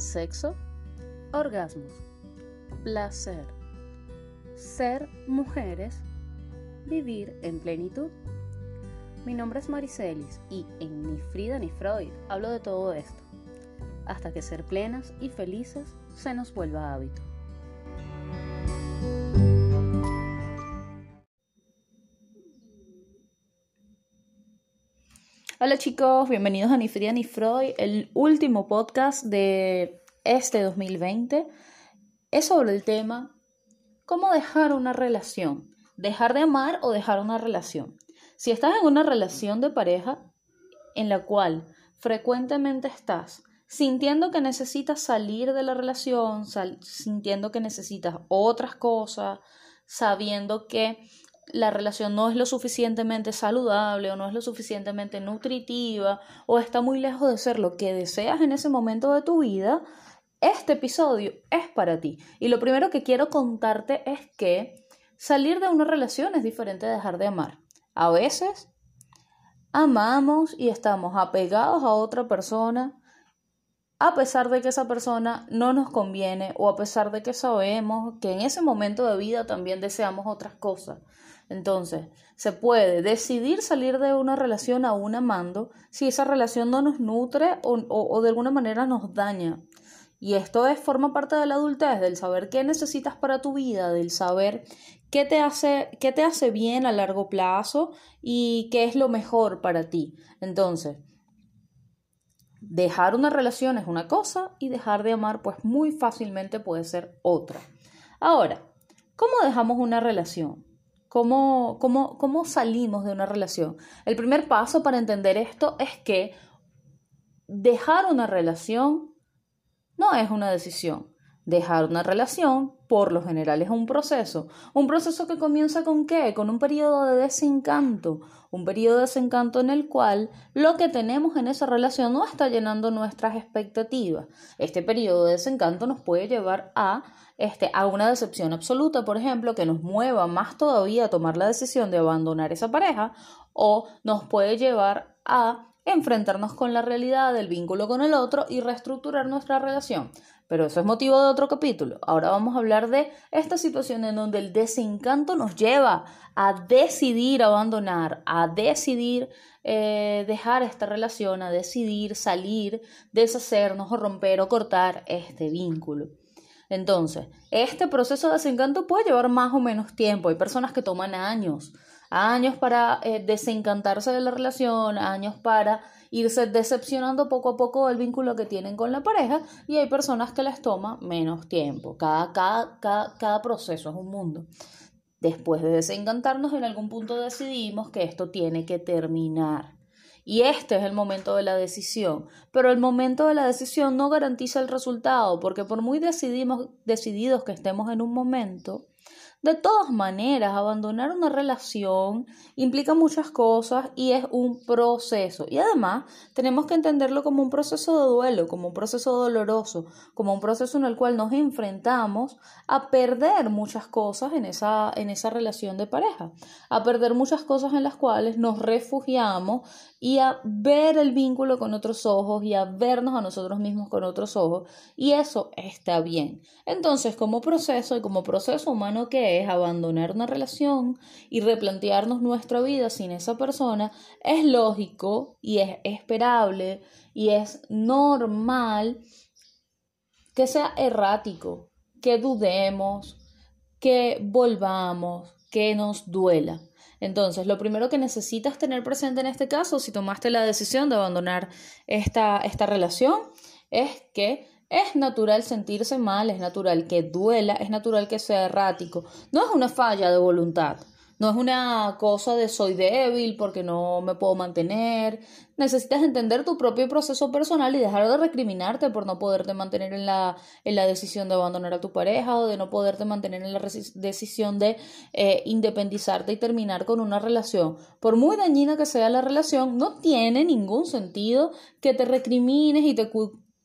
sexo, orgasmos, placer, ser mujeres, vivir en plenitud. Mi nombre es Maricelis y en Ni Frida ni Freud hablo de todo esto, hasta que ser plenas y felices se nos vuelva hábito. Hola chicos, bienvenidos a Ni Frida ni Freud, el último podcast de este 2020. Es sobre el tema cómo dejar una relación, dejar de amar o dejar una relación. Si estás en una relación de pareja en la cual frecuentemente estás sintiendo que necesitas salir de la relación, sintiendo que necesitas otras cosas, sabiendo que la relación no es lo suficientemente saludable o no es lo suficientemente nutritiva o está muy lejos de ser lo que deseas en ese momento de tu vida, este episodio es para ti. Y lo primero que quiero contarte es que salir de una relación es diferente de dejar de amar. A veces amamos y estamos apegados a otra persona a pesar de que esa persona no nos conviene o a pesar de que sabemos que en ese momento de vida también deseamos otras cosas. Entonces, se puede decidir salir de una relación aún amando si esa relación no nos nutre o, de alguna manera nos daña. Y esto es, forma parte de la adultez, del saber qué necesitas para tu vida, del saber qué te hace, qué te hace bien a largo plazo y qué es lo mejor para ti. Entonces, dejar una relación es una cosa y dejar de amar pues muy fácilmente puede ser otra. Ahora, ¿cómo dejamos una relación? ¿Cómo, cómo, cómo salimos de una relación? El primer paso para entender esto es que dejar una relación no es una decisión. Dejar una relación, por lo general, es un proceso. Un proceso que comienza con qué? Con un periodo de desencanto. Un periodo de desencanto en el cual lo que tenemos en esa relación no está llenando nuestras expectativas. Este periodo de desencanto nos puede llevar a este, a una decepción absoluta, por ejemplo, que nos mueva más todavía a tomar la decisión de abandonar esa pareja, o nos puede llevar a enfrentarnos con la realidad del vínculo con el otro y reestructurar nuestra relación. Pero eso es motivo de otro capítulo. Ahora vamos a hablar de esta situación en donde el desencanto nos lleva a decidir abandonar, a decidir eh, dejar esta relación, a decidir salir, deshacernos o romper o cortar este vínculo. Entonces, este proceso de desencanto puede llevar más o menos tiempo. Hay personas que toman años, años para eh, desencantarse de la relación, años para irse decepcionando poco a poco el vínculo que tienen con la pareja y hay personas que les toma menos tiempo. Cada, cada, cada, cada proceso es un mundo. Después de desencantarnos, en algún punto decidimos que esto tiene que terminar. Y este es el momento de la decisión. Pero el momento de la decisión no garantiza el resultado, porque por muy decidimos, decididos que estemos en un momento, de todas maneras, abandonar una relación implica muchas cosas y es un proceso. Y además tenemos que entenderlo como un proceso de duelo, como un proceso doloroso, como un proceso en el cual nos enfrentamos a perder muchas cosas en esa, en esa relación de pareja, a perder muchas cosas en las cuales nos refugiamos y a ver el vínculo con otros ojos y a vernos a nosotros mismos con otros ojos. Y eso está bien. Entonces, como proceso y como proceso humano que es abandonar una relación y replantearnos nuestra vida sin esa persona, es lógico y es esperable y es normal que sea errático, que dudemos, que volvamos, que nos duela. Entonces, lo primero que necesitas tener presente en este caso, si tomaste la decisión de abandonar esta, esta relación, es que es natural sentirse mal, es natural que duela, es natural que sea errático. No es una falla de voluntad, no es una cosa de soy débil porque no me puedo mantener. Necesitas entender tu propio proceso personal y dejar de recriminarte por no poderte mantener en la, en la decisión de abandonar a tu pareja o de no poderte mantener en la decisión de eh, independizarte y terminar con una relación. Por muy dañina que sea la relación, no tiene ningún sentido que te recrimines y te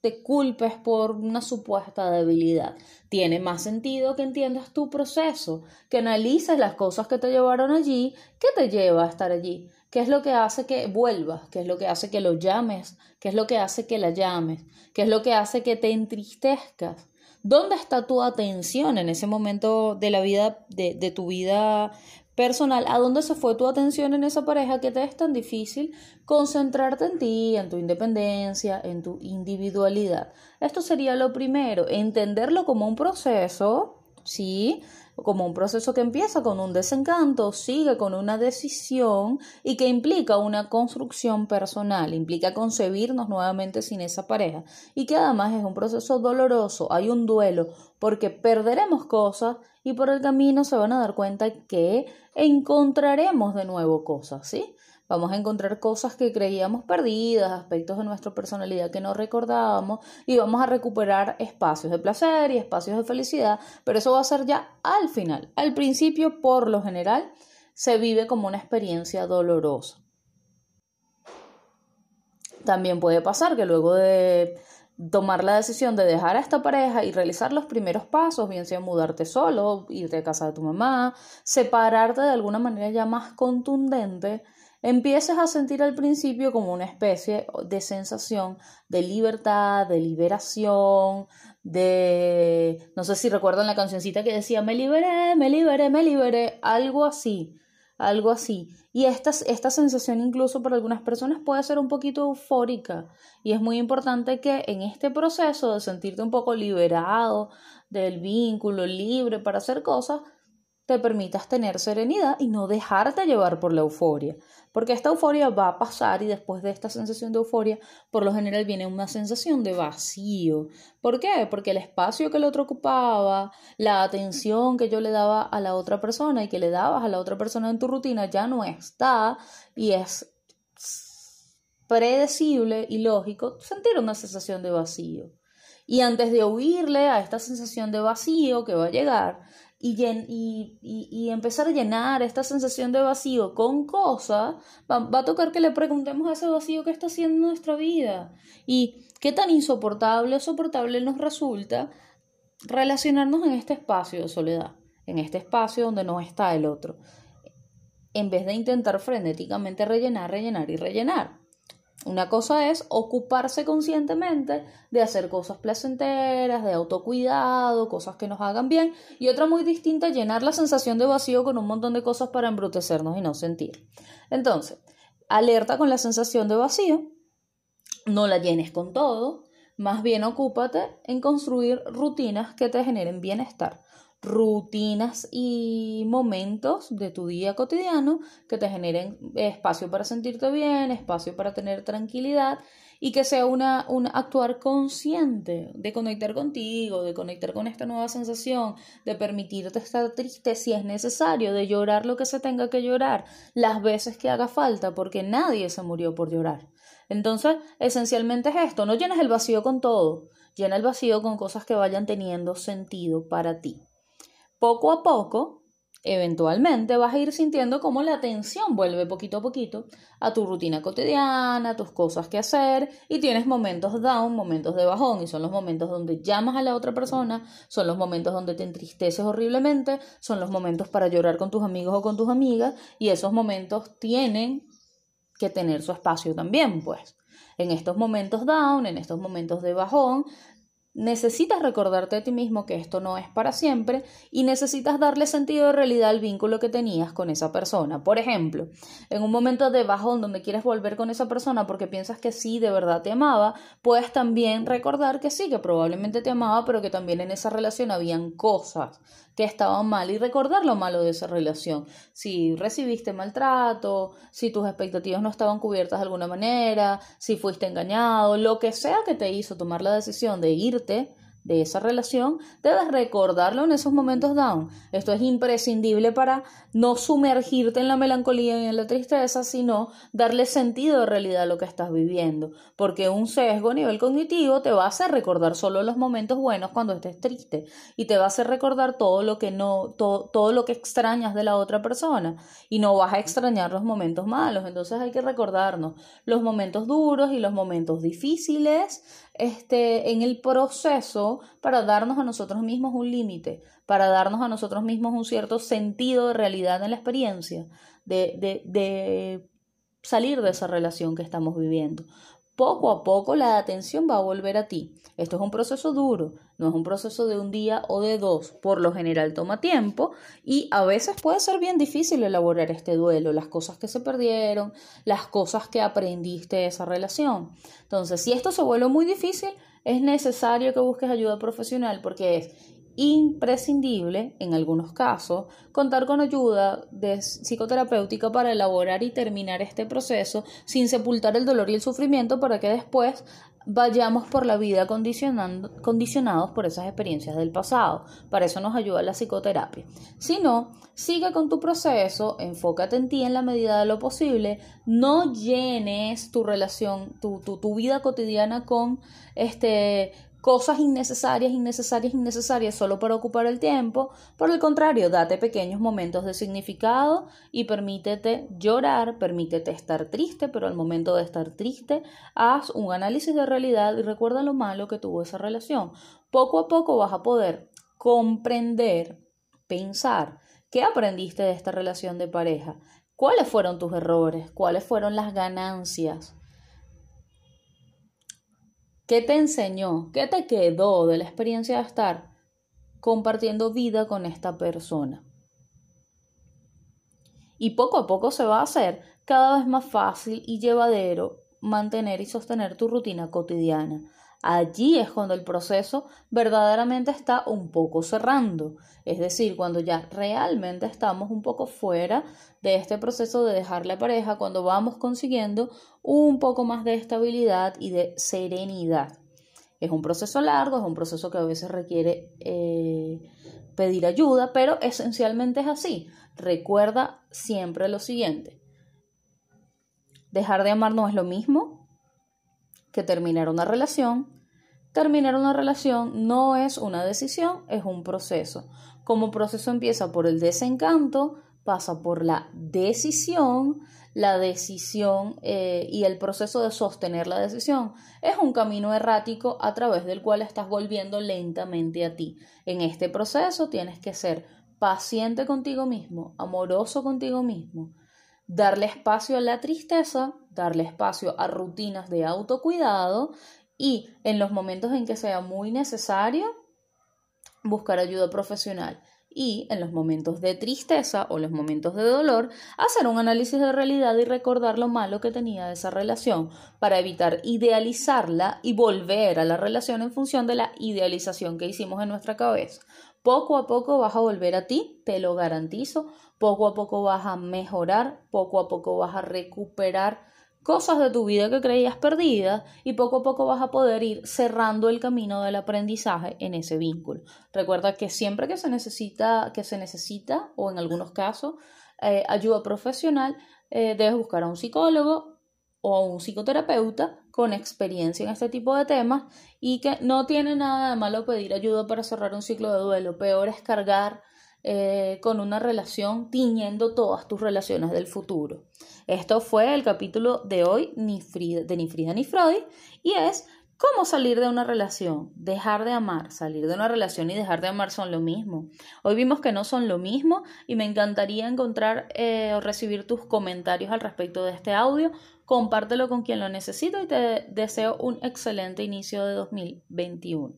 te culpes por una supuesta debilidad. Tiene más sentido que entiendas tu proceso, que analices las cosas que te llevaron allí, que te lleva a estar allí. ¿Qué es lo que hace que vuelvas? ¿Qué es lo que hace que lo llames? ¿Qué es lo que hace que la llames? ¿Qué es lo que hace que te entristezcas? ¿Dónde está tu atención en ese momento de la vida, de, de tu vida personal, ¿a dónde se fue tu atención en esa pareja que te es tan difícil concentrarte en ti, en tu independencia, en tu individualidad? Esto sería lo primero, entenderlo como un proceso, ¿sí? Como un proceso que empieza con un desencanto, sigue con una decisión y que implica una construcción personal, implica concebirnos nuevamente sin esa pareja y que además es un proceso doloroso, hay un duelo porque perderemos cosas y por el camino se van a dar cuenta que encontraremos de nuevo cosas, ¿sí? Vamos a encontrar cosas que creíamos perdidas, aspectos de nuestra personalidad que no recordábamos y vamos a recuperar espacios de placer y espacios de felicidad, pero eso va a ser ya al final. Al principio, por lo general, se vive como una experiencia dolorosa. También puede pasar que luego de tomar la decisión de dejar a esta pareja y realizar los primeros pasos, bien sea mudarte solo, irte a casa de tu mamá, separarte de alguna manera ya más contundente, empieces a sentir al principio como una especie de sensación de libertad, de liberación, de, no sé si recuerdan la cancioncita que decía, me liberé, me liberé, me liberé, algo así, algo así. Y esta, esta sensación incluso para algunas personas puede ser un poquito eufórica y es muy importante que en este proceso de sentirte un poco liberado del vínculo, libre para hacer cosas, te permitas tener serenidad y no dejarte llevar por la euforia. Porque esta euforia va a pasar y después de esta sensación de euforia, por lo general viene una sensación de vacío. ¿Por qué? Porque el espacio que el otro ocupaba, la atención que yo le daba a la otra persona y que le dabas a la otra persona en tu rutina ya no está y es predecible y lógico sentir una sensación de vacío. Y antes de huirle a esta sensación de vacío que va a llegar, y, y, empezar a llenar esta sensación de vacío con cosas, va, a tocar que le preguntemos a ese vacío qué está haciendo nuestra vida y qué tan insoportable o soportable nos resulta relacionarnos en este espacio de soledad, en este espacio donde no está el otro, en vez de intentar frenéticamente rellenar, rellenar y rellenar. Una cosa es ocuparse conscientemente de hacer cosas placenteras, de autocuidado, cosas que nos hagan bien, y otra muy distinta, llenar la sensación de vacío con un montón de cosas para embrutecernos y no sentir. Entonces, alerta con la sensación de vacío, no la llenes con todo, más bien ocúpate en construir rutinas que te generen bienestar rutinas y momentos de tu día cotidiano que te generen espacio para sentirte bien, espacio para tener tranquilidad y que sea una, un actuar consciente de conectar contigo, de conectar con esta nueva sensación, de permitirte estar triste si es necesario, de llorar lo que se tenga que llorar, las veces que haga falta, porque nadie se murió por llorar. Entonces, esencialmente es esto, no llenas el vacío con todo, llena el vacío con cosas que vayan teniendo sentido para ti poco a poco, eventualmente vas a ir sintiendo cómo la atención vuelve poquito a poquito a tu rutina cotidiana, a tus cosas que hacer y tienes momentos down, momentos de bajón y son los momentos donde llamas a la otra persona, son los momentos donde te entristeces horriblemente, son los momentos para llorar con tus amigos o con tus amigas y esos momentos tienen que tener su espacio también, pues. En estos momentos down, en estos momentos de bajón, Necesitas recordarte a ti mismo que esto no es para siempre y necesitas darle sentido de realidad al vínculo que tenías con esa persona. Por ejemplo, en un momento de bajón donde quieres volver con esa persona porque piensas que sí, de verdad te amaba, puedes también recordar que sí, que probablemente te amaba, pero que también en esa relación habían cosas que estaban mal y recordar lo malo de esa relación. Si recibiste maltrato, si tus expectativas no estaban cubiertas de alguna manera, si fuiste engañado, lo que sea que te hizo tomar la decisión de irte de esa relación, debes recordarlo en esos momentos down. Esto es imprescindible para no sumergirte en la melancolía y en la tristeza, sino darle sentido de realidad a lo que estás viviendo. Porque un sesgo a nivel cognitivo te va a hacer recordar solo los momentos buenos cuando estés triste y te va a hacer recordar todo lo que no, todo, todo lo que extrañas de la otra persona y no vas a extrañar los momentos malos. Entonces hay que recordarnos los momentos duros y los momentos difíciles este, en el proceso para darnos a nosotros mismos un límite, para darnos a nosotros mismos un cierto sentido de realidad en la experiencia, de, de, de salir de esa relación que estamos viviendo. Poco a poco la atención va a volver a ti. Esto es un proceso duro, no es un proceso de un día o de dos. Por lo general toma tiempo y a veces puede ser bien difícil elaborar este duelo, las cosas que se perdieron, las cosas que aprendiste de esa relación. Entonces, si esto se vuelve muy difícil, es necesario que busques ayuda profesional porque es imprescindible, en algunos casos, contar con ayuda de psicoterapéutica para elaborar y terminar este proceso sin sepultar el dolor y el sufrimiento para que después vayamos por la vida condicionados por esas experiencias del pasado. Para eso nos ayuda la psicoterapia. Si no, sigue con tu proceso, enfócate en ti en la medida de lo posible, no llenes tu relación, tu, tu, tu vida cotidiana con este cosas innecesarias, innecesarias, innecesarias solo para ocupar el tiempo. Por el contrario, date pequeños momentos de significado y permítete llorar, permítete estar triste, pero al momento de estar triste, haz un análisis de realidad y recuerda lo malo que tuvo esa relación. Poco a poco vas a poder comprender, pensar, qué aprendiste de esta relación de pareja, cuáles fueron tus errores, cuáles fueron las ganancias ¿Qué te enseñó? ¿Qué te quedó de la experiencia de estar compartiendo vida con esta persona? Y poco a poco se va a hacer cada vez más fácil y llevadero mantener y sostener tu rutina cotidiana. Allí es cuando el proceso verdaderamente está un poco cerrando, es decir, cuando ya realmente estamos un poco fuera de este proceso de dejar la pareja, cuando vamos consiguiendo un poco más de estabilidad y de serenidad. Es un proceso largo, es un proceso que a veces requiere eh, pedir ayuda, pero esencialmente es así. Recuerda siempre lo siguiente. Dejar de amar no es lo mismo que terminar una relación. Terminar una relación no es una decisión, es un proceso. Como proceso empieza por el desencanto, pasa por la decisión, la decisión eh, y el proceso de sostener la decisión. Es un camino errático a través del cual estás volviendo lentamente a ti. En este proceso tienes que ser paciente contigo mismo, amoroso contigo mismo, darle espacio a la tristeza, darle espacio a rutinas de autocuidado y en los momentos en que sea muy necesario, buscar ayuda profesional y en los momentos de tristeza o los momentos de dolor, hacer un análisis de realidad y recordar lo malo que tenía esa relación para evitar idealizarla y volver a la relación en función de la idealización que hicimos en nuestra cabeza. Poco a poco vas a volver a ti, te lo garantizo, poco a poco vas a mejorar, poco a poco vas a recuperar cosas de tu vida que creías perdidas y poco a poco vas a poder ir cerrando el camino del aprendizaje en ese vínculo. Recuerda que siempre que se necesita, que se necesita o en algunos casos eh, ayuda profesional, eh, debes buscar a un psicólogo o a un psicoterapeuta con experiencia en este tipo de temas y que no tiene nada de malo pedir ayuda para cerrar un ciclo de duelo. Peor es cargar eh, con una relación tiñendo todas tus relaciones del futuro. Esto fue el capítulo de hoy de Ni Frida ni Freud y es cómo salir de una relación, dejar de amar, salir de una relación y dejar de amar son lo mismo. Hoy vimos que no son lo mismo y me encantaría encontrar eh, o recibir tus comentarios al respecto de este audio. Compártelo con quien lo necesita y te deseo un excelente inicio de 2021.